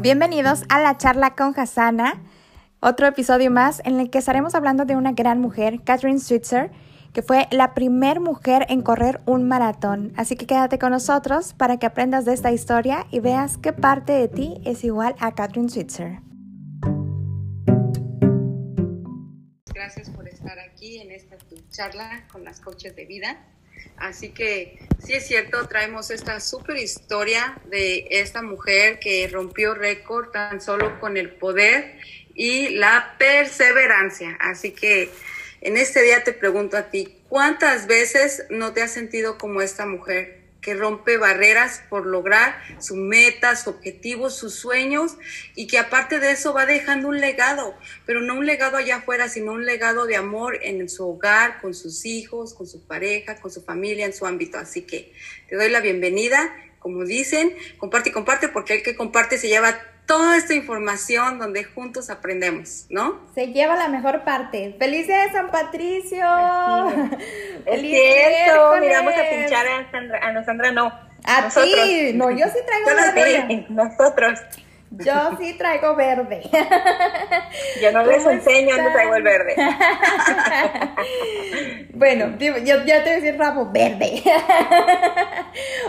Bienvenidos a la charla con Hasana, otro episodio más en el que estaremos hablando de una gran mujer, Catherine Switzer, que fue la primer mujer en correr un maratón. Así que quédate con nosotros para que aprendas de esta historia y veas qué parte de ti es igual a Catherine Switzer. Gracias por estar aquí en esta charla con las coaches de vida. Así que sí es cierto, traemos esta super historia de esta mujer que rompió récord tan solo con el poder y la perseverancia. Así que en este día te pregunto a ti, ¿cuántas veces no te has sentido como esta mujer? Que rompe barreras por lograr sus metas, sus objetivos, sus sueños y que aparte de eso va dejando un legado, pero no un legado allá afuera, sino un legado de amor en su hogar, con sus hijos, con su pareja, con su familia, en su ámbito. Así que te doy la bienvenida, como dicen, comparte y comparte porque el que comparte se lleva toda esta información donde juntos aprendemos, ¿no? Se lleva la mejor parte. ¡Feliz día de San Patricio! Es cierto, miramos a pinchar a Sandra, a no, Sandra no. A nosotros. ti, no, yo sí traigo verde. Nosotros. Yo sí traigo verde. Yo no les enseño, no traigo el verde. bueno, yo, yo te voy a decir rabo verde.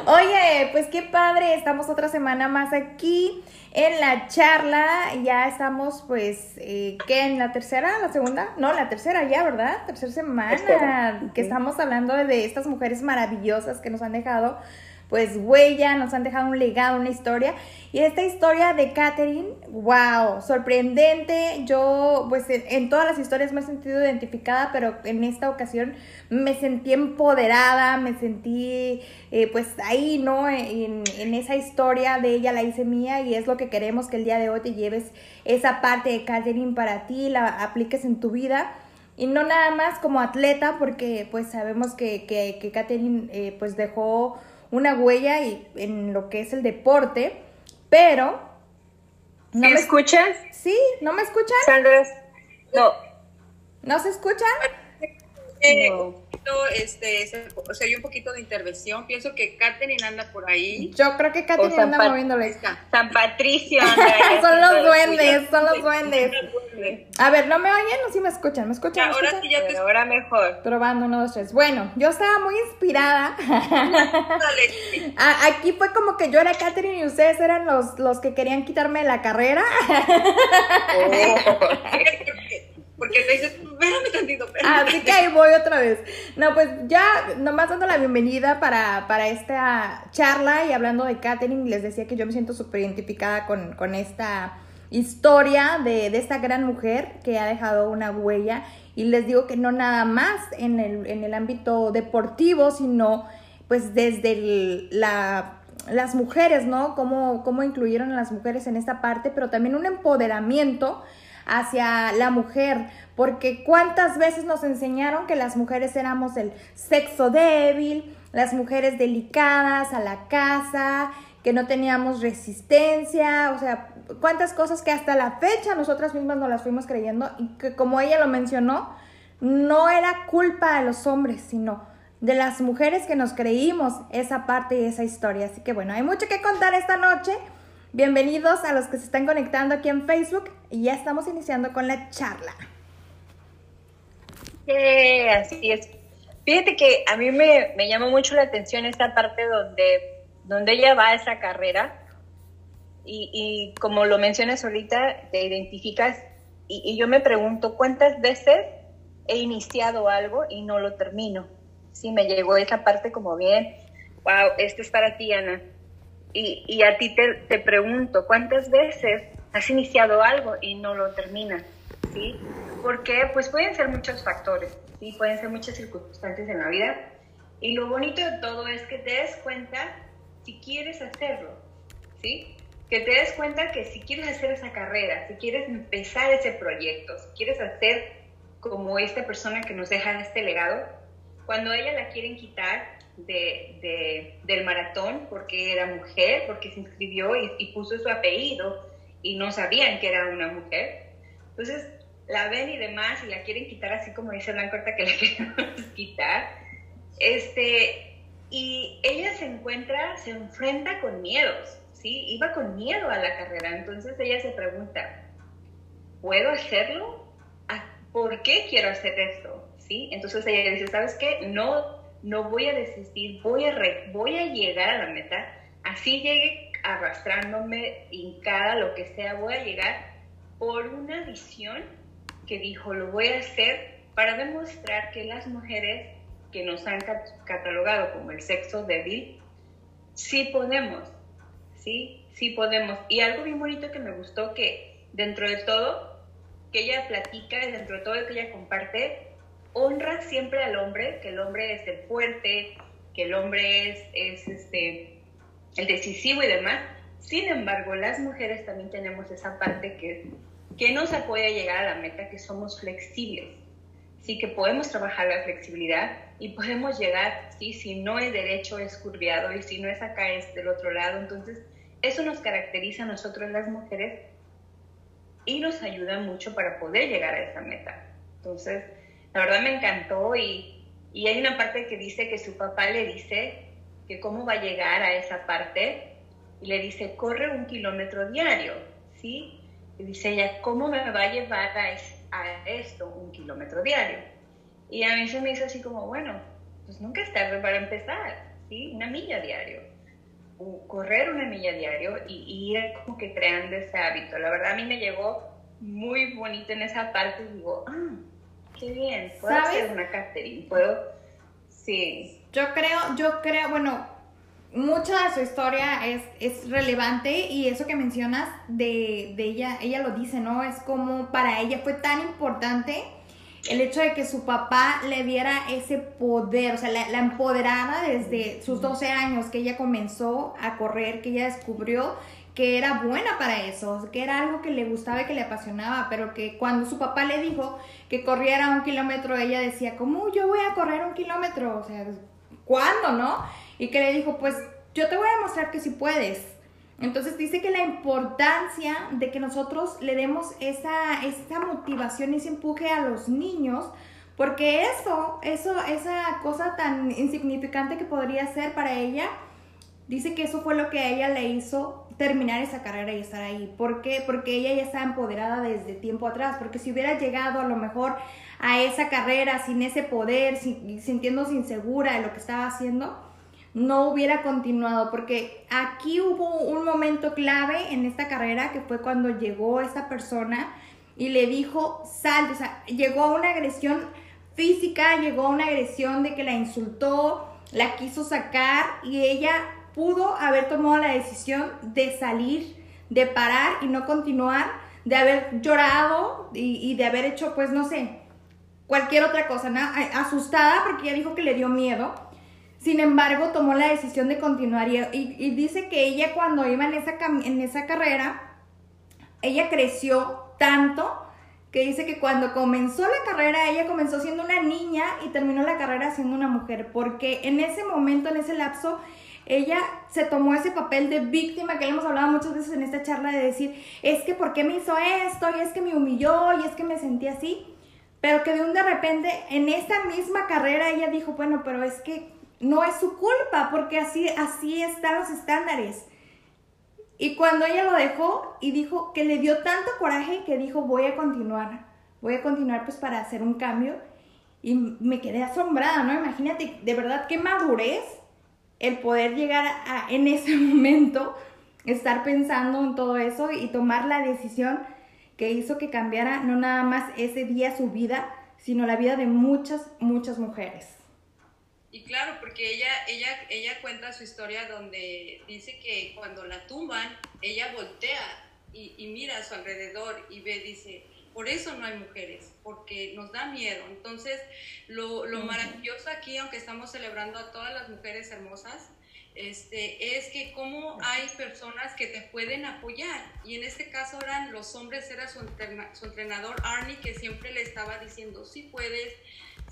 Oye, pues qué padre, estamos otra semana más aquí en la charla. Ya estamos, pues, eh, ¿qué? ¿En la tercera? ¿La segunda? No, la tercera ya, ¿verdad? Tercera semana. Que estamos hablando de estas mujeres maravillosas que nos han dejado pues huella, nos han dejado un legado, una historia. Y esta historia de Catherine, wow, sorprendente. Yo, pues en, todas las historias me he sentido identificada, pero en esta ocasión me sentí empoderada, me sentí eh, pues ahí, ¿no? En, en, esa historia de ella la hice mía y es lo que queremos que el día de hoy te lleves esa parte de Catherine para ti, la apliques en tu vida. Y no nada más como atleta, porque pues sabemos que, que, que Catherine eh, pues dejó una huella y, en lo que es el deporte, pero... ¿No me escuchas? Sí, ¿no me escuchan? Sandra, no. ¿No se escuchan? Eh, este, o sea, hay un poquito de intervención. Pienso que Katherine anda por ahí. Yo creo que Katherine anda moviendo la San Patricio son los duendes, son los duendes. A ver, ¿no me oyen o sí me escuchan? ¿Me escuchan? ahora sí ya te Ahora mejor. Probando, uno, dos, tres. Bueno, yo estaba muy inspirada. Aquí fue como que yo era Katherine y ustedes eran los, los que querían quitarme la carrera. Oh. Porque te dices, espérame tantito, Así que ahí voy otra vez. No, pues ya nomás dando la bienvenida para, para esta charla y hablando de Katherine, les decía que yo me siento súper identificada con, con esta historia de, de, esta gran mujer que ha dejado una huella y les digo que no nada más en el, en el ámbito deportivo, sino pues desde la, las mujeres, ¿no? Cómo, cómo incluyeron a las mujeres en esta parte, pero también un empoderamiento hacia la mujer, porque cuántas veces nos enseñaron que las mujeres éramos el sexo débil, las mujeres delicadas a la casa, que no teníamos resistencia, o sea, cuántas cosas que hasta la fecha nosotras mismas no las fuimos creyendo y que como ella lo mencionó, no era culpa de los hombres, sino de las mujeres que nos creímos esa parte y esa historia. Así que bueno, hay mucho que contar esta noche. Bienvenidos a los que se están conectando aquí en Facebook y ya estamos iniciando con la charla. así es. Fíjate que a mí me, me llamó mucho la atención esta parte donde, donde ella va a esa carrera y, y como lo mencionas ahorita, te identificas y, y, yo me pregunto cuántas veces he iniciado algo y no lo termino. Sí, me llegó esa parte como bien, wow, esto es para ti, Ana y, y a ti te, te, pregunto, ¿cuántas veces has iniciado algo y no lo terminas? ¿Sí? Porque pues pueden ser muchos factores, ¿sí? Pueden ser muchas circunstancias en la vida. Y lo bonito de todo es que te des cuenta si quieres hacerlo, ¿sí? Que te des cuenta que si quieres hacer esa carrera, si quieres empezar ese proyecto, si quieres hacer como esta persona que nos deja este legado, cuando ella la quieren quitar, de, del maratón porque era mujer, porque se inscribió y, puso su apellido y no sabían que era una mujer. Entonces la ven y demás y la quieren quitar así como dice Blancorta que la quieren quitar. Este, y ella se encuentra, se enfrenta con miedos, ¿sí? Iba con miedo a la carrera. Entonces ella se pregunta, ¿puedo hacerlo? ¿Por qué quiero hacer esto? ¿Sí? Entonces ella dice, ¿sabes qué? No, no voy a desistir, voy a, voy a llegar a la meta. Así llegue arrastrándome, hincada, lo que sea, voy a llegar por una visión que dijo, lo voy a hacer para demostrar que las mujeres que nos han catalogado como el sexo débil, sí podemos, sí, sí podemos. Y algo bien bonito que me gustó que dentro de todo que ella platica dentro de todo que ella comparte, honra siempre al hombre, que el hombre es el fuerte, que el hombre es, es este, el decisivo y demás. Sin embargo, las mujeres también tenemos esa parte que, que nos apoya a llegar a la meta, que somos flexibles. Sí que podemos trabajar la flexibilidad y podemos llegar, sí, si no es derecho es curviado y si no es acá es del otro lado. Entonces, eso nos caracteriza a nosotros las mujeres y nos ayuda mucho para poder llegar a esa meta. Entonces, la verdad me encantó y, y hay una parte que dice que su papá le dice que cómo va a llegar a esa parte y le dice, corre un kilómetro diario, ¿sí? Y dice ella, ¿cómo me va a llevar a, esto un kilómetro diario? Y a mí se me hizo así como, bueno, pues nunca es tarde para empezar, ¿sí? Una milla diario. correr una milla diario y, ir como que creando ese hábito. La verdad a mí me llegó muy bonito en esa parte y digo, ah, qué bien, puedo hacer una catering, puedo, sí. Yo creo, yo creo, bueno, mucha de su historia es, es relevante y eso que mencionas de, de, ella, ella lo dice, ¿no? Es como para ella fue tan importante el hecho de que su papá le diera ese poder, o sea, la, la empoderara desde sus 12 años, que ella comenzó a correr, que ella descubrió que era buena para eso, que era algo que le gustaba y que le apasionaba, pero que cuando su papá le dijo que corriera un kilómetro, ella decía, ¿cómo yo voy a correr un kilómetro? O sea, ¿cuándo, no? Y que le dijo, pues yo te voy a demostrar que sí puedes. Entonces dice que la importancia de que nosotros le demos esa, esa motivación, ese empuje a los niños, porque eso, eso, esa cosa tan insignificante que podría ser para ella, dice que eso fue lo que a ella le hizo terminar esa carrera y estar ahí. ¿Por qué? Porque ella ya estaba empoderada desde tiempo atrás, porque si hubiera llegado a lo mejor a esa carrera sin ese poder, sintiéndose insegura de lo que estaba haciendo, no hubiera continuado, porque aquí hubo un momento clave en esta carrera que fue cuando llegó esta persona y le dijo, sal, o sea, llegó a una agresión física, llegó a una agresión de que la insultó, la quiso sacar y ella pudo haber tomado la decisión de salir, de parar y no continuar, de haber llorado y, de haber hecho, pues, no sé, cualquier otra cosa, ¿no? asustada porque ella dijo que le dio miedo sin embargo, tomó la decisión de continuar y, dice que ella cuando iba en esa, en esa carrera, ella creció tanto que dice que cuando comenzó la carrera, ella comenzó siendo una niña y terminó la carrera siendo una mujer, porque en ese momento, en ese lapso, ella se tomó ese papel de víctima que le hemos hablado muchas veces en esta charla de decir, es que ¿por qué me hizo esto? Y es que me humilló y es que me sentí así. Pero que de un de repente, en esta misma carrera, ella dijo, bueno, pero es que no es su culpa, porque así, así están los estándares. Y cuando ella lo dejó y dijo que le dio tanto coraje que dijo, voy a continuar, voy a continuar pues para hacer un cambio. Y me quedé asombrada, ¿no? Imagínate, de verdad, qué madurez el poder llegar a, en ese momento, estar pensando en todo eso y tomar la decisión que hizo que cambiara no nada más ese día su vida, sino la vida de muchas, muchas mujeres. Y claro, porque ella, ella, ella cuenta su historia donde dice que cuando la tumban, ella voltea y, y, mira a su alrededor y ve, dice, por eso no hay mujeres, porque nos da miedo. Entonces, lo, lo maravilloso aquí, aunque estamos celebrando a todas las mujeres hermosas, este, es que como hay personas que te pueden apoyar. Y en este caso eran los hombres, era su, su entrenador Arnie que siempre le estaba diciendo, sí puedes,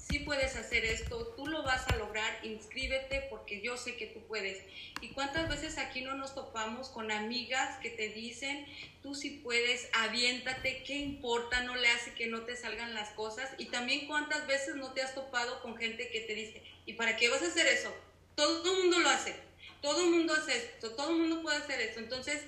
sí puedes hacer esto, tú lo vas a lograr, inscríbete porque yo sé que tú puedes. ¿Y cuántas veces aquí no nos topamos con amigas que te dicen, tú sí puedes, aviéntate, qué importa, no le hace que no te salgan las cosas? Y también cuántas veces no te has topado con gente que te dice, ¿y para qué vas a hacer eso? Todo el mundo lo hace. todo el mundo hace esto, todo el mundo puede hacer esto. Entonces,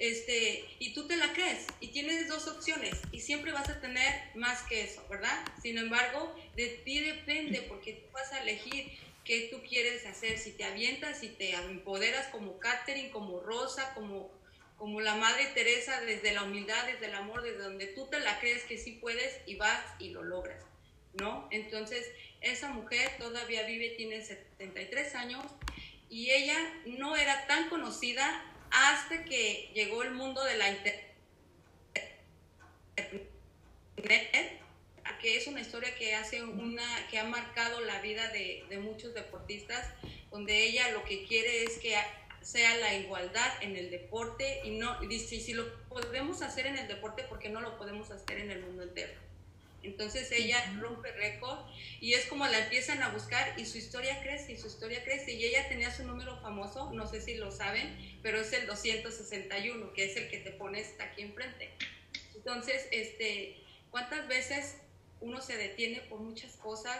este, y tú te la crees y tienes dos opciones y siempre vas a tener más que eso, ¿verdad? Sin embargo, de ti depende porque tú vas a elegir qué tú quieres hacer, si te avientas, si te empoderas como Catherine, como Rosa, como, como la Madre Teresa, desde la humildad, desde el amor, desde donde tú te la crees que sí puedes y vas y lo logras, ¿no? Entonces, esa mujer todavía vive, tiene 73 años y ella no era tan conocida hasta que llegó el mundo de la internet, que es una historia que hace una, que ha marcado la vida de, muchos deportistas, donde ella lo que quiere es que sea la igualdad en el deporte y no dice si lo podemos hacer en el deporte porque no lo podemos hacer en el mundo entero entonces ella rompe récord y es como la empiezan a buscar y su historia crece y su historia crece. Y ella tenía su número famoso, no sé si lo saben, pero es el 261, que es el que te pones aquí enfrente. Entonces, este, ¿cuántas veces uno se detiene por muchas cosas?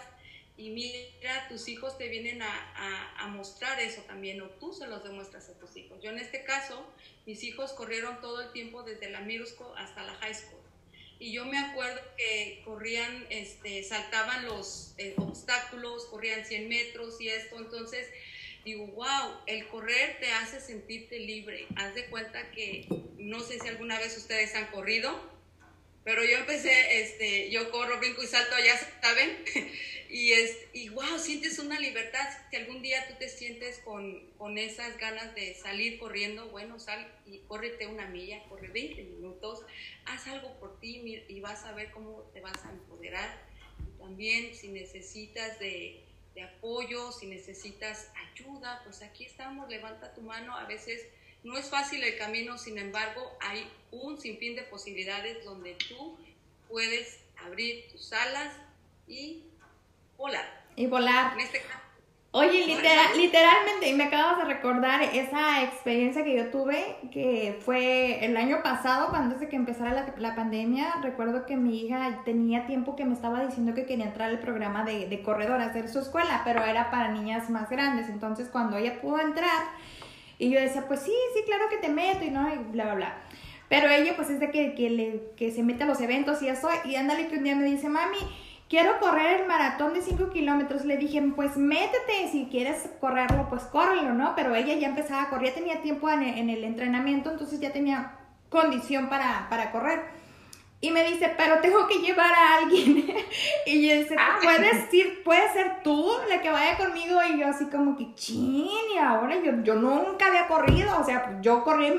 Y mira, tus hijos te vienen a, a, mostrar eso también, o tú se los demuestras a tus hijos. Yo en este caso, mis hijos corrieron todo el tiempo desde la middle school hasta la high school y yo me acuerdo que corrían, este, saltaban los eh, obstáculos, corrían 100 metros y esto, entonces digo, wow, el correr te hace sentirte libre. Haz de cuenta que, no sé si alguna vez ustedes han corrido, pero yo empecé, este, yo corro, brinco y salto, ya saben, y, es, y wow, sientes una libertad. Si algún día tú te sientes con, con esas ganas de salir corriendo, bueno, sal y córrete una milla, corre 20 minutos, haz algo por ti y vas a ver cómo te vas a empoderar. también si necesitas de, de apoyo, si necesitas ayuda, pues aquí estamos, levanta tu mano, a veces no es fácil el camino, sin embargo, hay un sinfín de posibilidades donde tú puedes abrir tus alas y volar. Y volar. Este Oye, literal, literalmente, y me acabas de recordar esa experiencia que yo tuve, que fue el año pasado, cuando antes de que empezara la, la, pandemia, recuerdo que mi hija tenía tiempo que me estaba diciendo que quería entrar al programa de, de corredor, hacer su escuela, pero era para niñas más grandes, entonces cuando ella pudo entrar, y yo decía, pues sí, sí, claro que te meto y no, y bla, bla, bla. Pero ella pues es de que, que, le, que se mete a los eventos y eso. Y ándale que un día me dice, mami, quiero correr el maratón de 5 kilómetros. Le dije, pues métete, si quieres correrlo, pues córrelo, ¿no? Pero ella ya empezaba a correr, ya tenía tiempo en el, entrenamiento, entonces ya tenía condición para, para correr. Y me dice, pero tengo que llevar a alguien. y yo dice, ah. ¿puedes ir, puedes ser tú la que vaya conmigo? Y yo así como que, chin, y ahora yo, yo nunca había corrido. O sea, yo corrí,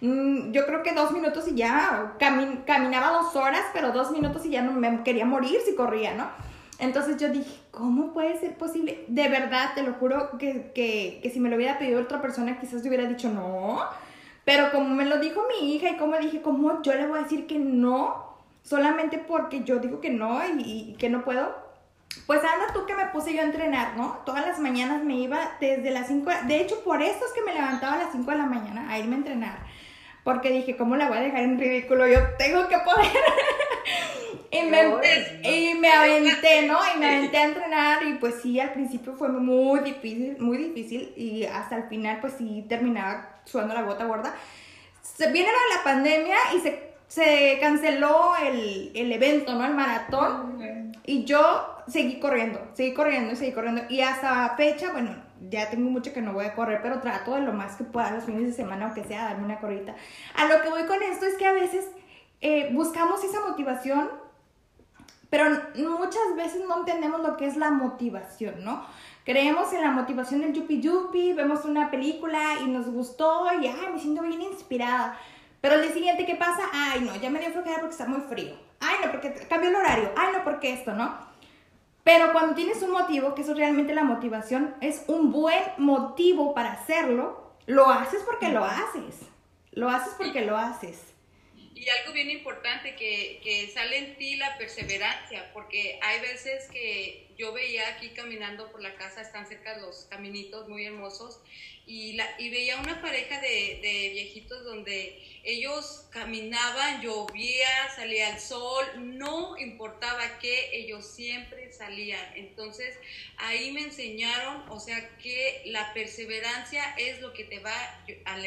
mm, yo creo que dos minutos y ya, caminaba dos horas, pero dos minutos y ya no me quería morir si corría, ¿no? Entonces yo dije, ¿cómo puede ser posible? De verdad, te lo juro que, que, que si me lo hubiera pedido otra persona, quizás te hubiera dicho, no pero como me lo dijo mi hija y como dije, ¿cómo yo le voy a decir que no? Solamente porque yo digo que no y, que no puedo. Pues anda tú que me puse yo a entrenar, ¿no? Todas las mañanas me iba desde las 5, de hecho por eso es que me levantaba a las 5 de la mañana a irme a entrenar. Porque dije, ¿cómo la voy a dejar en ridículo? Yo tengo que poder. y, me, y me aventé, ¿no? Y me aventé a entrenar y pues sí, al principio fue muy difícil, muy difícil y hasta el final pues sí terminaba sudando la gota gorda. Se viene la pandemia y se, se canceló el, el, evento, ¿no? El maratón. Y yo seguí corriendo, seguí corriendo y seguí corriendo. Y hasta fecha, bueno, ya tengo mucho que no voy a correr, pero trato de lo más que pueda los fines de semana, aunque sea darme una corrida. A lo que voy con esto es que a veces eh, buscamos esa motivación, pero muchas veces no entendemos lo que es la motivación, ¿no? Creemos en la motivación del yupi yupi, vemos una película y nos gustó y ay, me siento bien inspirada. Pero el día siguiente, ¿qué pasa? Ay, no, ya me dio flojera porque está muy frío. Ay, no, porque cambió el horario. Ay, no, porque esto, ¿no? Pero cuando tienes un motivo, que eso es realmente la motivación, es un buen motivo para hacerlo, lo haces porque lo haces. Lo haces porque lo haces. Y algo bien importante que, que sale en ti la perseverancia, porque hay veces que yo veía aquí caminando por la casa, están cerca los caminitos muy hermosos, y, la, y veía una pareja de, de, viejitos donde ellos caminaban, llovía, salía el sol, no importaba qué, ellos siempre salían. Entonces ahí me enseñaron, o sea, que la perseverancia es lo que te va, a,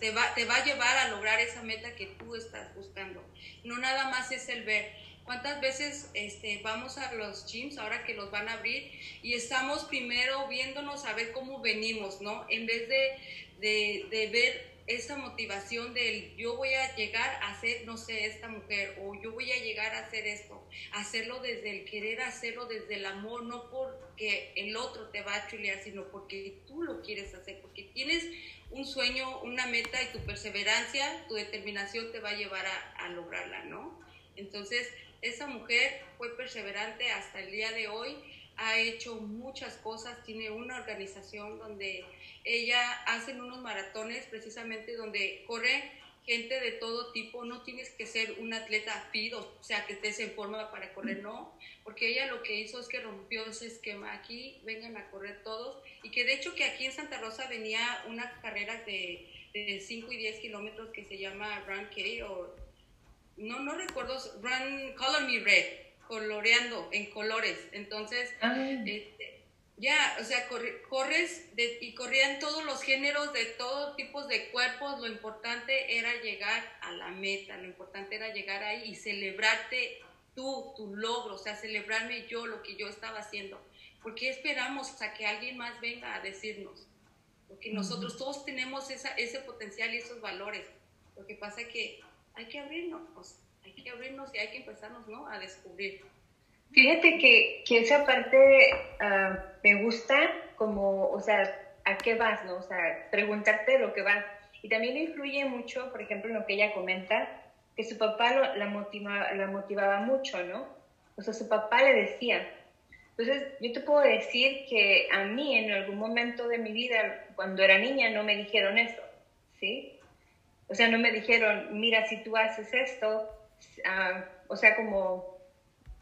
te va, te va a llevar a lograr esa meta que tú estás buscando. No nada más es el ver ¿Cuántas veces este, vamos a los gyms ahora que los van a abrir y estamos primero viéndonos a ver cómo venimos, ¿no? En vez de, de, de ver esa motivación del yo voy a llegar a ser, no sé, esta mujer, o yo voy a llegar a hacer esto, hacerlo desde el querer hacerlo desde el amor, no porque el otro te va a chulear, sino porque tú lo quieres hacer, porque tienes un sueño, una meta y tu perseverancia, tu determinación te va a llevar a, a lograrla, ¿no? Entonces, esa mujer fue perseverante hasta el día de hoy, ha hecho muchas cosas, tiene una organización donde ella hace unos maratones precisamente donde corre gente de todo tipo, no tienes que ser un atleta fit, o sea, que estés en forma para correr, no, porque ella lo que hizo es que rompió ese esquema aquí, vengan a correr todos, y que de hecho que aquí en Santa Rosa venía una carrera de, de 5 y 10 kilómetros que se llama Run K o no, no recuerdo, Run Color Me Red, coloreando en colores. Entonces, ah. este, ya, o sea, corres y corrían todos los géneros de todos tipos de cuerpos. Lo importante era llegar a la meta, lo importante era llegar ahí y celebrarte tú, tu logro, o sea, celebrarme yo lo que yo estaba haciendo. ¿Por qué esperamos a que alguien más venga a decirnos? Porque nosotros todos tenemos esa, ese potencial y esos valores. Lo que pasa es que hay que abrirnos, hay que abrirnos y hay que empezarnos ¿no? a descubrir. Fíjate que, que esa parte uh, me gusta como, o sea, ¿a qué vas? ¿no? O sea, preguntarte lo que vas. Y también influye mucho, por ejemplo, en lo que ella comenta, que su papá lo, la, motiva, la motivaba mucho, ¿no? O sea, su papá le decía. Entonces, yo te puedo decir que a mí en algún momento de mi vida, cuando era niña, no me dijeron eso, ¿sí? O sea, no me dijeron, mira, si tú haces esto, ah, o sea, como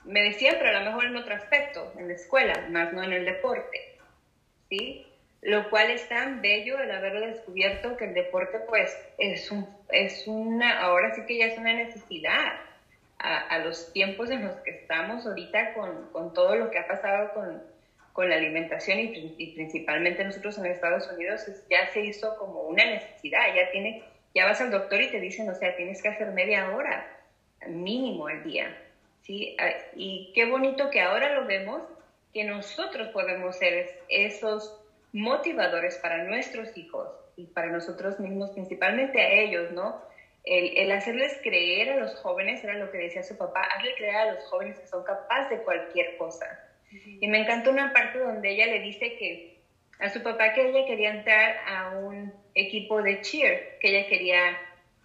me decían, pero a lo mejor en otro aspecto, en la escuela, más no en el deporte, ¿sí? Lo cual es tan bello el haberlo descubierto que el deporte, pues, es, un, es una, ahora sí que ya es una necesidad a, los tiempos en los que estamos ahorita con, con todo lo que ha pasado con, con la alimentación y, y, principalmente nosotros en Estados Unidos ya se hizo como una necesidad, ya tiene ya vas al doctor y te dicen, o sea, tienes que hacer media hora mínimo al día. ¿sí? Ah, y qué bonito que ahora lo vemos, que nosotros podemos ser esos motivadores para nuestros hijos y para nosotros mismos, principalmente a ellos, ¿no? El, el, hacerles creer a los jóvenes, era lo que decía su papá, hazle creer a los jóvenes que son capaces de cualquier cosa. Y me encanta una parte donde ella le dice que a su papá que ella quería entrar a un equipo de cheer, que ella quería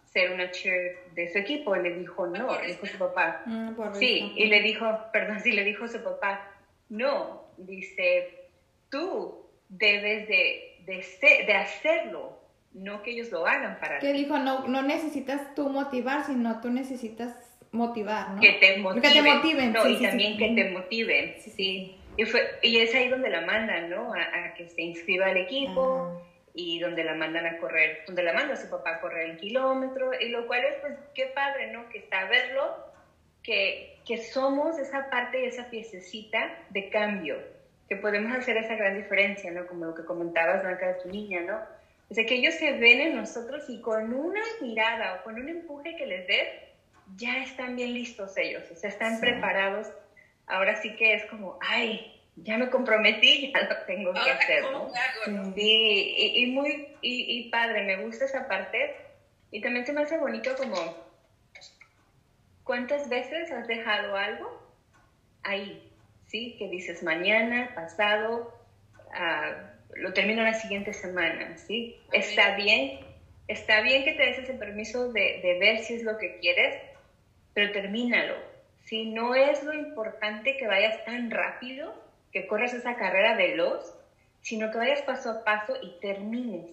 ser una cheer de su equipo. Le dijo no, le dijo su papá. Mm, sí, y le dijo, perdón, sí, le dijo su papá, no, dice, tú debes de, de, de hacerlo, no que ellos lo hagan para ti. Que dijo, no, no necesitas tú motivar, sino tú necesitas motivar, ¿no? Que te motiven. Que te motiven. No, y también que te motiven, sí. Y, fue, y es ahí donde la mandan, ¿no? A, que se inscriba al equipo ah. y donde la mandan a correr, donde la manda su papá a correr el kilómetro, y lo cual es, pues, qué padre, ¿no? Que saberlo, que, que somos esa parte, esa piececita de cambio, que podemos hacer esa gran diferencia, ¿no? Como lo que comentabas, Blanca, de tu niña, ¿no? O sea, que ellos se ven en nosotros y con una mirada o con un empuje que les des, ya están bien listos ellos, o sea, están preparados ahora sí que es como, ay, ya me comprometí, ya lo tengo que hacer, ¿no? Sí, y, muy, y, padre, me gusta esa parte. Y también se me hace bonito como, ¿cuántas veces has dejado algo ahí? ¿Sí? Que dices mañana, pasado, uh, lo termino la siguiente semana, ¿sí? Está bien, está bien que te des ese permiso de, de ver si es lo que quieres, pero termínalo si no es lo importante que vayas tan rápido, que corras esa carrera veloz, sino que vayas paso a paso y termines.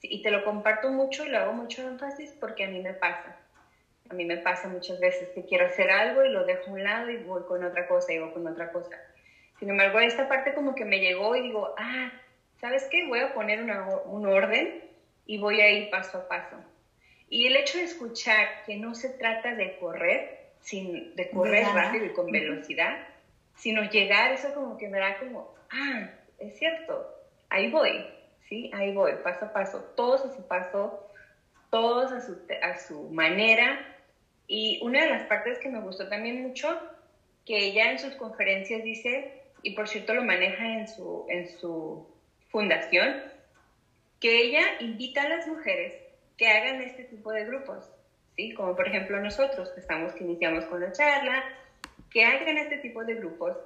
Y te lo comparto mucho y lo hago mucho énfasis porque a mí me pasa. A mí me pasa muchas veces que quiero hacer algo y lo dejo a un lado y voy con otra cosa y voy con otra cosa. Sin embargo, esta parte como que me llegó y digo, ah, ¿sabes qué? Voy a poner un orden y voy a ir paso a paso. Y el hecho de escuchar que no se trata de correr, sin, de correr rápido y con velocidad, sino llegar, eso como que me da como, ah, es cierto, ahí voy, ¿sí? Ahí voy, paso a paso, todos a su paso, todos a su, a su manera. Y una de las partes que me gustó también mucho, que ella en sus conferencias dice, y por cierto lo maneja en su, en su fundación, que ella invita a las mujeres que hagan este tipo de grupos, ¿sí? Como por ejemplo nosotros, que estamos, que iniciamos con la charla, que hagan este tipo de grupos,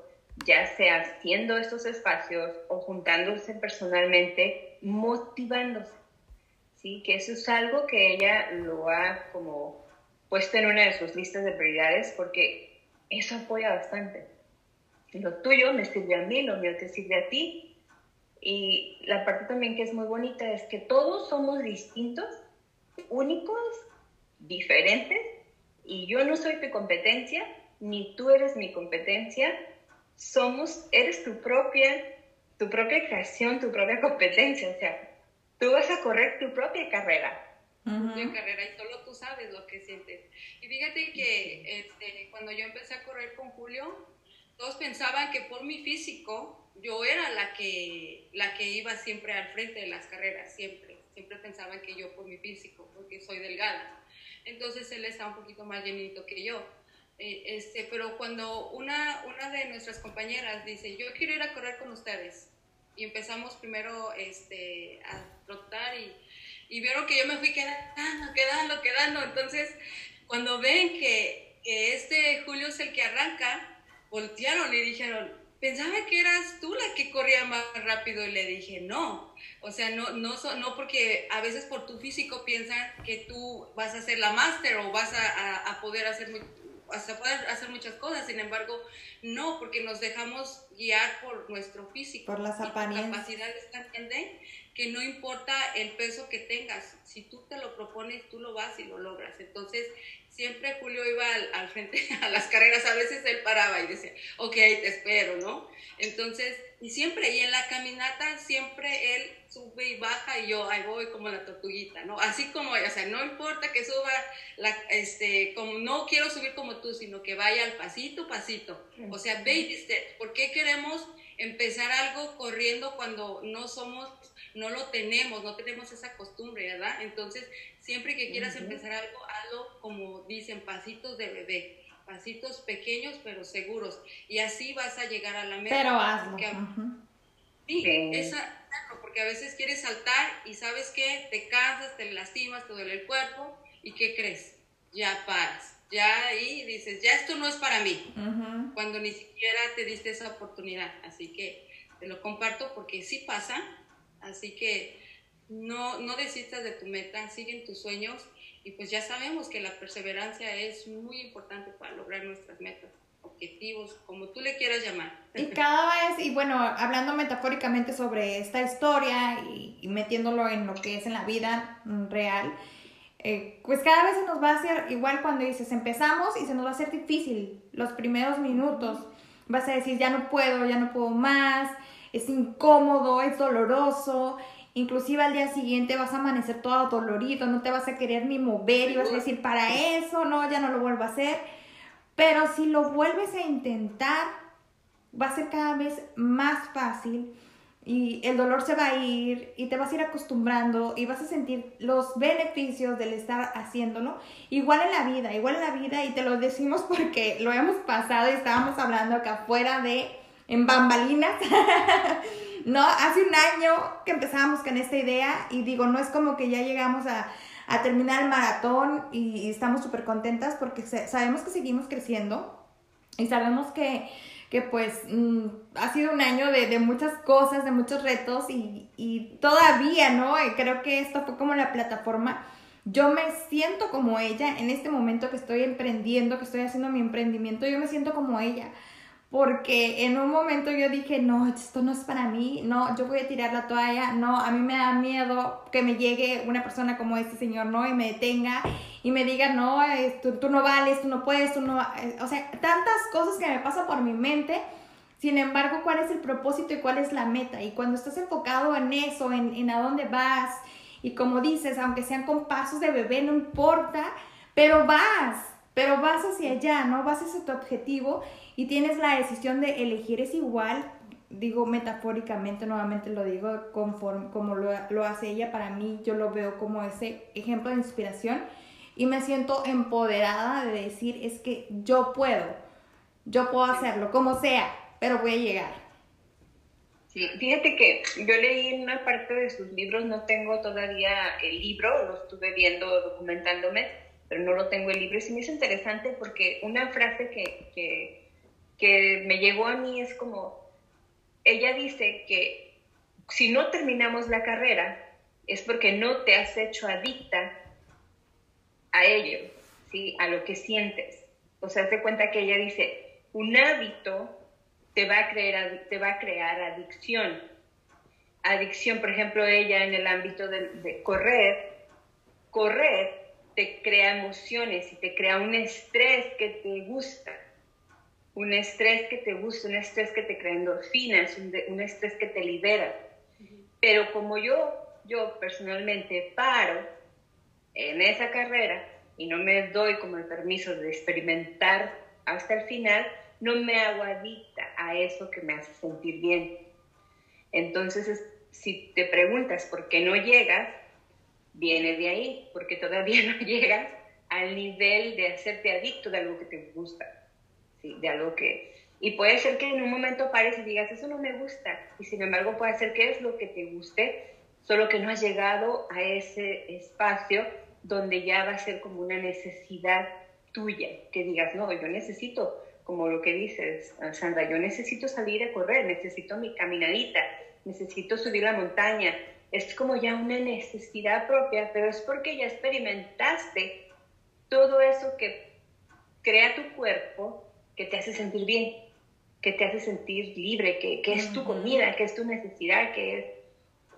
ya sea haciendo estos espacios o juntándose personalmente, motivándose, ¿sí? Que eso es algo que ella lo ha como puesto en una de sus listas de prioridades porque eso apoya bastante. Lo tuyo me sirve a mí, lo mío te sirve a ti. Y la parte también que es muy bonita es que todos somos distintos únicos, diferentes, y yo no soy tu competencia, ni tú eres mi competencia, somos, eres tu propia, tu propia creación, tu propia competencia, o sea, tú vas a correr tu propia carrera. Tu propia carrera y solo tú sabes lo que sientes. Y fíjate que este, cuando yo empecé a correr con Julio, todos pensaban que por mi físico yo era la que, la que iba siempre al frente de las carreras, siempre siempre pensaban que yo por mi físico, porque soy delgada. Entonces él está un poquito más llenito que yo. Eh, este, pero cuando una, una de nuestras compañeras dice, yo quiero ir a correr con ustedes, y empezamos primero este, a trotar y, y vieron que yo me fui quedando, quedando, quedando. Entonces, cuando ven que, que este Julio es el que arranca, voltearon y dijeron, pensaba que eras tú la que corría más rápido y le dije, no, o sea, no, no, no porque a veces por tu físico piensan que tú vas a ser la máster o vas a, a, poder hacer, hasta poder hacer muchas cosas, sin embargo, no, porque nos dejamos guiar por nuestro físico. Por las apariencias. capacidades también que no importa el peso que tengas, si tú te lo propones, tú lo vas y lo logras. Entonces, siempre Julio iba al, frente a las carreras, a veces él paraba y decía, ok, te espero, ¿no? Entonces, y siempre, y en la caminata siempre él sube y baja y yo ahí voy como la tortuguita, ¿no? Así como, o sea, no importa que suba, la, este, como no quiero subir como tú, sino que vaya al pasito, pasito. O sea, baby steps. ¿Por qué queremos empezar algo corriendo cuando no somos no lo tenemos, no tenemos esa costumbre, ¿verdad? Entonces, siempre que quieras empezar algo, hazlo como dicen, pasitos de bebé, pasitos pequeños pero seguros, y así vas a llegar a la meta. Pero hazlo. Sí, esa, porque a veces quieres saltar y sabes que te cansas, te lastimas, te duele el cuerpo, ¿y qué crees? Ya paras. Ya ahí dices, ya esto no es para mí, cuando ni siquiera te diste esa oportunidad. Así que te lo comparto porque sí pasa, Así que no, no desistas de tu meta, siguen tus sueños y pues ya sabemos que la perseverancia es muy importante para lograr nuestras metas objetivos, como tú le quieras llamar. Y cada vez, y bueno, hablando metafóricamente sobre esta historia y, metiéndolo en lo que es en la vida real, eh, pues cada vez se nos va a hacer, igual cuando dices empezamos y se nos va a hacer difícil los primeros minutos, vas a decir ya no puedo, ya no puedo más, es incómodo, es doloroso, inclusive al día siguiente vas a amanecer todo dolorido, no te vas a querer ni mover y vas a decir, para eso, no, ya no lo vuelvo a hacer. Pero si lo vuelves a intentar, va a ser cada vez más fácil y el dolor se va a ir y te vas a ir acostumbrando y vas a sentir los beneficios del estar haciéndolo. Igual en la vida, igual en la vida y te lo decimos porque lo hemos pasado y estábamos hablando acá afuera de en bambalinas. no, hace un año que empezábamos con esta idea y digo, no es como que ya llegamos a, terminar el maratón y, estamos súper contentas porque sabemos que seguimos creciendo y sabemos que, pues mm, ha sido un año de, muchas cosas, de muchos retos y, y todavía, ¿no? creo que esto fue como la plataforma. Yo me siento como ella en este momento que estoy emprendiendo, que estoy haciendo mi emprendimiento, yo me siento como ella porque en un momento yo dije, no, esto no es para mí, no, yo voy a tirar la toalla, no, a mí me da miedo que me llegue una persona como este señor, ¿no? Y me detenga y me diga, no, tú, tú no vales, tú no puedes, tú no, o sea, tantas cosas que me pasan por mi mente Sin embargo, ¿cuál es el propósito y cuál es la meta? Y cuando estás enfocado en eso, en, en a dónde vas, y como dices, aunque sean con pasos de bebé, no importa, pero vas, pero vas hacia allá, ¿no? Vas hacia tu objetivo y tienes la decisión de elegir es igual, digo metafóricamente, nuevamente lo digo conforme, como lo, lo hace ella, para mí yo lo veo como ese ejemplo de inspiración y me siento empoderada de decir, es que yo puedo, yo puedo hacerlo, como sea, pero voy a llegar. Sí, fíjate que yo leí una parte de sus libros, no tengo todavía el libro, lo estuve viendo, documentándome, pero no lo tengo el libro. Y sí me hizo interesante porque una frase que, que, que me llegó a mí es como, ella dice que si no terminamos la carrera es porque no te has hecho adicta a ello, ¿sí? a lo que sientes. O sea, se cuenta que ella dice, un hábito te va a crear, te va a crear adicción. Adicción, por ejemplo, ella en el ámbito de, correr, correr te crea emociones y te crea un estrés que te gusta, un estrés que te gusta, un estrés que te crea endorfinas, un, un estrés que te libera. Pero como yo, yo personalmente paro en esa carrera y no me doy como permiso de experimentar hasta el final, no me hago adicta a eso que me hace sentir bien. Entonces, si te preguntas por qué no llegas, viene de ahí, porque todavía no llegas al nivel de hacerte adicto de algo que te gusta, de algo que... Y puede ser que en un momento pares y digas, eso no me gusta, y sin embargo puede ser que es lo que te guste, solo que no has llegado a ese espacio donde ya va a ser como una necesidad tuya, que digas, no, yo necesito como lo que dices, Sandra, yo necesito salir a correr, necesito mi caminadita, necesito subir la montaña. Es como ya una necesidad propia, pero es porque ya experimentaste todo eso que crea tu cuerpo, que te hace sentir bien, que te hace sentir libre, que, que es tu comida, que es tu necesidad, que es...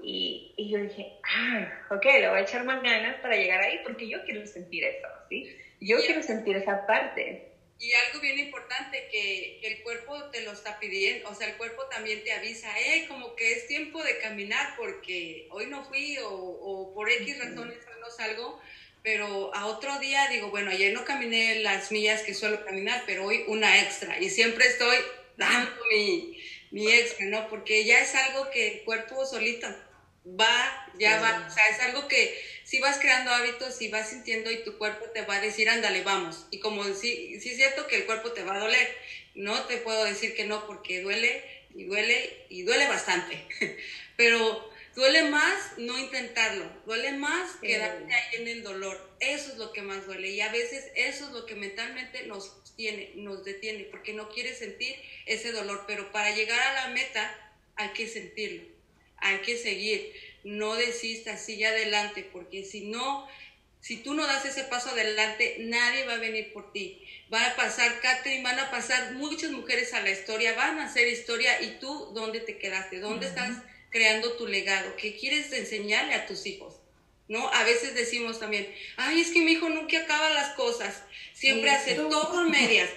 Y, y, yo dije, ah, ok, le voy a echar más ganas para llegar ahí porque yo quiero sentir eso, ¿sí? Yo quiero sentir esa parte. Y algo bien importante que, el cuerpo te lo está pidiendo, o sea, el cuerpo también te avisa, eh, como que es tiempo de caminar porque hoy no fui o, por X razones no salgo, pero a otro día digo, bueno, ayer no caminé las millas que suelo caminar, pero hoy una extra y siempre estoy dando mi, mi extra, ¿no? Porque ya es algo que el cuerpo solito va, ya va, o sea, es algo que si vas creando hábitos y vas sintiendo y tu cuerpo te va a decir, ándale, vamos. Y como sí, sí es cierto que el cuerpo te va a doler, no te puedo decir que no porque duele y duele y duele bastante, pero duele más no intentarlo, duele más quedarte ahí en el dolor, eso es lo que más duele y a veces eso es lo que mentalmente nos tiene, nos detiene porque no quieres sentir ese dolor, pero para llegar a la meta hay que sentirlo hay que seguir, no desistas, sigue adelante, porque si no, si tú no das ese paso adelante, nadie va a venir por ti. Va a pasar, Catherine, van a pasar muchas mujeres a la historia, van a hacer historia y tú, ¿dónde te quedaste? ¿Dónde estás creando tu legado? ¿Qué quieres enseñarle a tus hijos? ¿No? A veces decimos también, ay, es que mi hijo nunca acaba las cosas, siempre hace todo medias.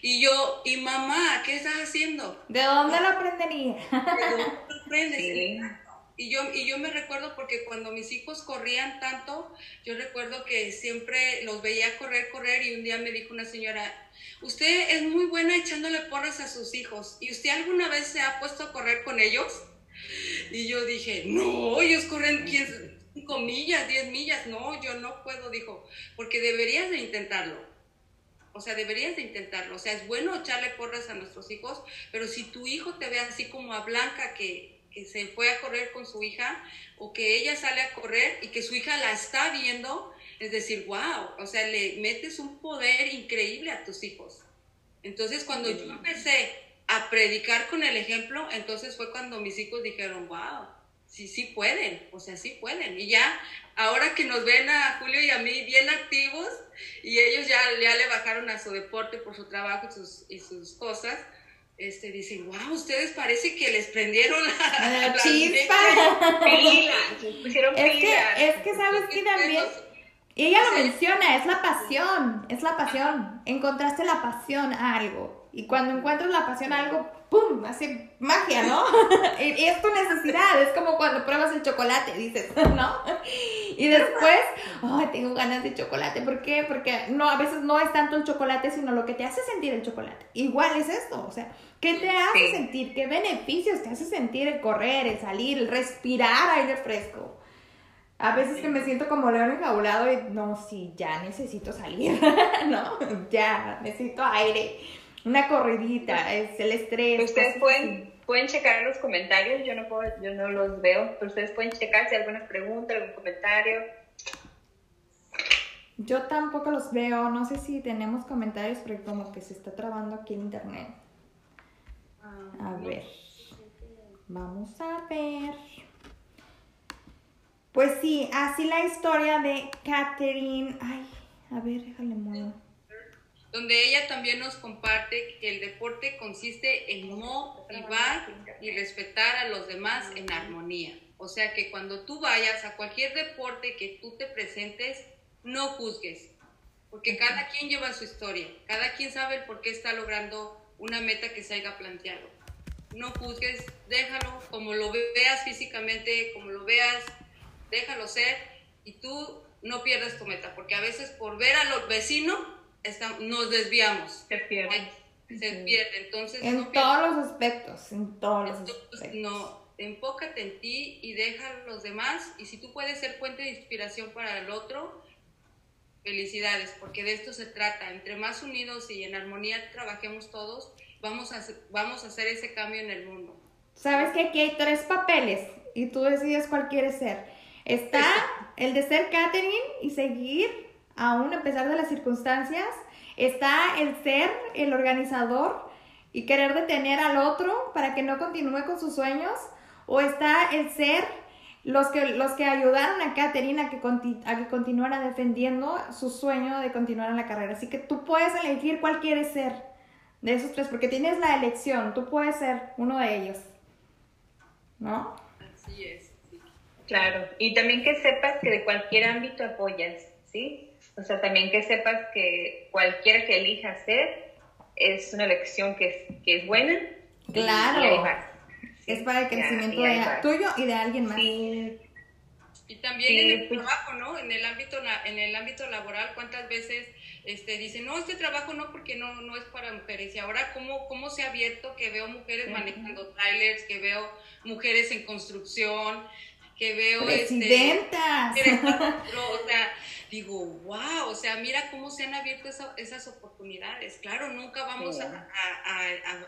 Y yo, ¿y mamá, qué estás haciendo? ¿De dónde lo aprendería? ¿De dónde lo aprendes? Y yo, y yo me recuerdo porque cuando mis hijos corrían tanto, yo recuerdo que siempre los veía correr, correr y un día me dijo una señora, usted es muy buena echándole porras a sus hijos. ¿Y usted alguna vez se ha puesto a correr con ellos? Y yo dije, no, ellos corren 5 millas, 10 millas. No, yo no puedo, dijo, porque deberías de intentarlo. O sea, deberías de intentarlo. O sea, es bueno echarle porras a nuestros hijos, pero si tu hijo te ve así como a Blanca que, se fue a correr con su hija o que ella sale a correr y que su hija la está viendo, es decir, wow, o sea, le metes un poder increíble a tus hijos. Entonces, cuando yo empecé a predicar con el ejemplo, entonces fue cuando mis hijos dijeron, wow, sí, sí pueden, o sea, sí pueden. Y ya ahora que nos ven a Julio y a mí bien activos y ellos ya, ya le bajaron a su deporte por su trabajo y sus, y sus cosas, este, dicen, wow, ustedes parece que les prendieron la, la chispa. pusieron es Que, es que sabes que también... ella lo menciona, es la pasión, es la pasión. Encontraste la pasión a algo. Y cuando encuentras la pasión a algo, ¡pum! Hace magia, ¿no? y, es tu necesidad, es como cuando pruebas el chocolate, dices, ¿no? Y después, ay, tengo ganas de chocolate. ¿Por qué? Porque no, a veces no es tanto el chocolate, sino lo que te hace sentir el chocolate. Igual es esto, o sea, ¿qué te hace sentir? ¿Qué beneficios te hace sentir el correr, el salir, el respirar aire fresco? A veces que me siento como león enjaulado y no, sí, ya necesito salir, ¿no? Ya, necesito aire, una corridita, es el estrés. Ustedes pueden, pueden checar los comentarios, yo no, puedo, yo no los veo, pero ustedes pueden checar si hay alguna pregunta, algún comentario. Yo tampoco los veo, no sé si tenemos comentarios porque como que se está trabando aquí en internet. Ah, a ver, vamos a ver. Pues sí, así la historia de Catherine. Ay, a ver, déjale muevo. Donde ella también nos comparte que el deporte consiste en motivar y respetar a los demás en armonía. O sea que cuando tú vayas a cualquier deporte que tú te presentes, no juzgues, porque cada quien lleva su historia, cada quien sabe el por qué está logrando una meta que se haya planteado. No juzgues, déjalo como lo veas físicamente, como lo veas déjalo ser y tú no pierdas tu meta, porque a veces por ver a los vecinos nos desviamos. Se pierde. Se pierde, entonces... En todos los aspectos, en todos los aspectos. No, enfócate en ti y deja a los demás, y si tú puedes ser fuente de inspiración para el otro, felicidades, porque de esto se trata. Entre más unidos y en armonía trabajemos todos, vamos a, vamos a hacer ese cambio en el mundo. Sabes que aquí hay tres papeles y tú decides cuál quieres ser. Está el de ser Catherine y seguir, aún a pesar de las circunstancias. Está el ser el organizador y querer detener al otro para que no continúe con sus sueños. O está el ser los que, los que ayudaron a Catherine a que, a que continuara defendiendo su sueño de continuar en la carrera. Así que tú puedes elegir cuál quieres ser de esos tres, porque tienes la elección, tú puedes ser uno de ellos. ¿No? Así es. Claro, y también que sepas que de cualquier ámbito apoyas, ¿sí? O sea, también que sepas que cualquiera que elija ser es una elección que es, que es buena. Claro. Es para el crecimiento de, tuyo y de alguien más. Sí. Y también en el pues trabajo, ¿no? En el ámbito en el ámbito laboral, ¿cuántas veces este, dicen, no, este trabajo no, porque no, no es para mujeres? Y ahora, ¿cómo, cómo se ha abierto que veo mujeres manejando trailers, que veo mujeres en construcción, que veo Presidentas. Este, o sea, digo, wow, o sea, mira cómo se han abierto esas oportunidades. Claro, nunca vamos a,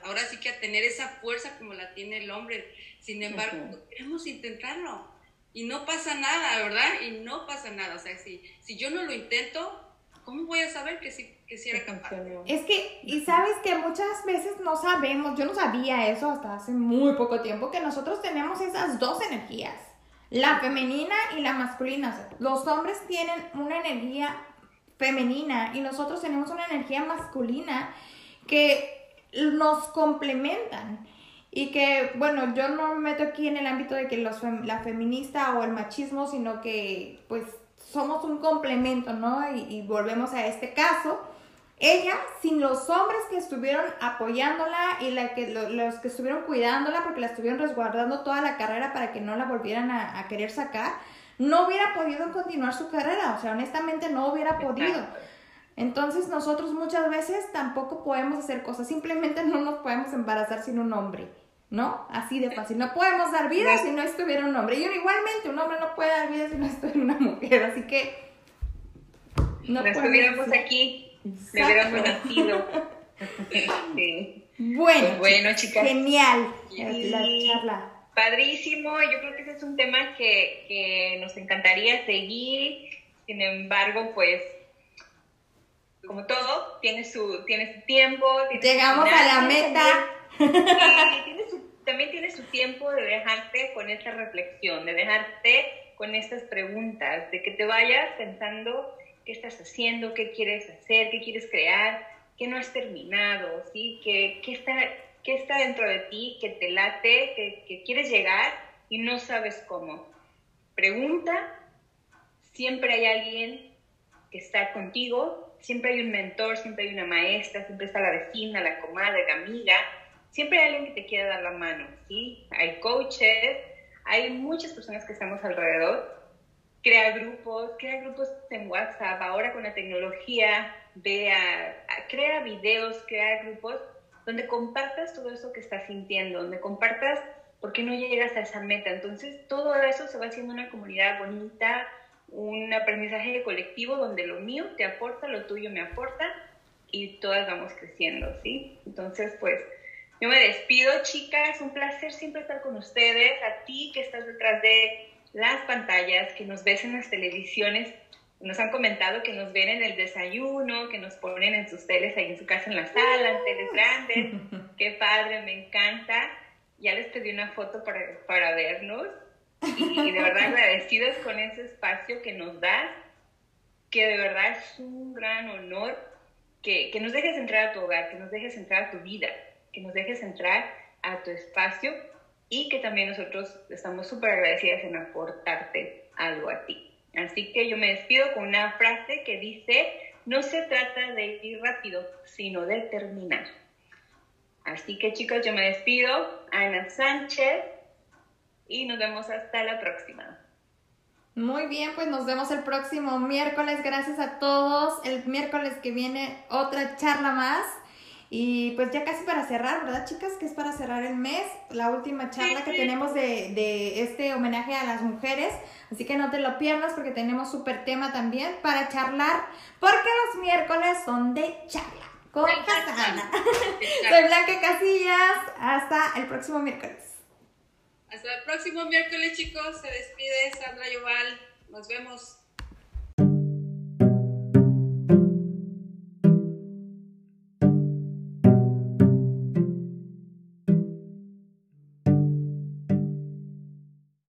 ahora sí que a tener esa fuerza como la tiene el hombre. Sin embargo, queremos intentarlo. Y no pasa nada, ¿verdad? Y no pasa nada. O sea, si, si yo no lo intento, ¿cómo voy a saber que sí, que sí era capaz? Es que, y sabes que muchas veces no sabemos, yo no sabía eso hasta hace muy poco tiempo, que nosotros tenemos esas dos energías la femenina y la masculina. los hombres tienen una energía femenina y nosotros tenemos una energía masculina que nos complementan. Y que, bueno, yo no me meto aquí en el ámbito de que los la feminista o el machismo, sino que pues somos un complemento, ¿no? Y, y volvemos a este caso ella, sin los hombres que estuvieron apoyándola y la que, los que estuvieron cuidándola porque la estuvieron resguardando toda la carrera para que no la volvieran a, querer sacar, no hubiera podido continuar su carrera, o sea, honestamente no hubiera podido. Entonces nosotros muchas veces tampoco podemos hacer cosas, simplemente no nos podemos embarazar sin un hombre, ¿no? Así de fácil. No podemos dar vida si no estuviera un hombre. Y igualmente, un hombre no puede dar vida si no estuviera una mujer, así que... No, estuviéramos aquí me hubiéramos nacido. Bueno, pues bueno, chicas. Genial la charla. Padrísimo, yo creo que ese es un tema que, que nos encantaría seguir. Sin embargo, pues como todo, tiene su, tiene su tiempo. Llegamos a la meta. también tiene su tiempo de dejarte con esta reflexión, de dejarte con estas preguntas, de que te vayas pensando qué estás haciendo, qué quieres hacer, qué quieres crear, qué no has terminado, ¿sí? ¿Qué, qué está, qué está dentro de ti, que te late, que, que quieres llegar y no sabes cómo. Pregunta, siempre hay alguien que está contigo, siempre hay un mentor, siempre hay una maestra, siempre está la vecina, la comadre, la amiga, siempre hay alguien que te quiere dar la mano, ¿sí? Hay coaches, hay muchas personas que estamos alrededor. Crea grupos, crea grupos en WhatsApp, ahora con la tecnología, vea, crea videos, crea grupos donde compartas todo eso que estás sintiendo, donde compartas por qué no llegas a esa meta. Entonces, todo eso se va haciendo una comunidad bonita, un aprendizaje colectivo donde lo mío te aporta, lo tuyo me aporta y todas vamos creciendo, ¿sí? Entonces, pues, yo me despido, chicas, un placer siempre estar con ustedes, a ti que estás detrás de las pantallas, que nos ves en las televisiones, nos han comentado que nos ven en el desayuno, que nos ponen en sus teles ahí en su casa en la sala, en teles grandes, qué padre, me encanta, ya les pedí una foto para, para vernos, y, de verdad agradecidas con ese espacio que nos das, que de verdad es un gran honor que, que nos dejes entrar a tu hogar, que nos dejes entrar a tu vida, que nos dejes entrar a tu espacio y que también nosotros estamos súper agradecidas en aportarte algo a ti. Así que yo me despido con una frase que dice, no se trata de ir rápido, sino de terminar. Así que chicos, yo me despido. Ana Sánchez, y nos vemos hasta la próxima. Muy bien, pues nos vemos el próximo miércoles. Gracias a todos. El miércoles que viene otra charla más. Y pues ya casi para cerrar, ¿verdad, chicas? Que es para cerrar el mes, la última charla que tenemos de, de, este homenaje a las mujeres. Así que no te lo pierdas porque tenemos súper tema también para charlar, porque los miércoles son de charla con Casana. Soy Blanca Casillas. Hasta el próximo miércoles. Hasta el próximo miércoles, chicos. Se despide Sandra Yoval. Nos vemos.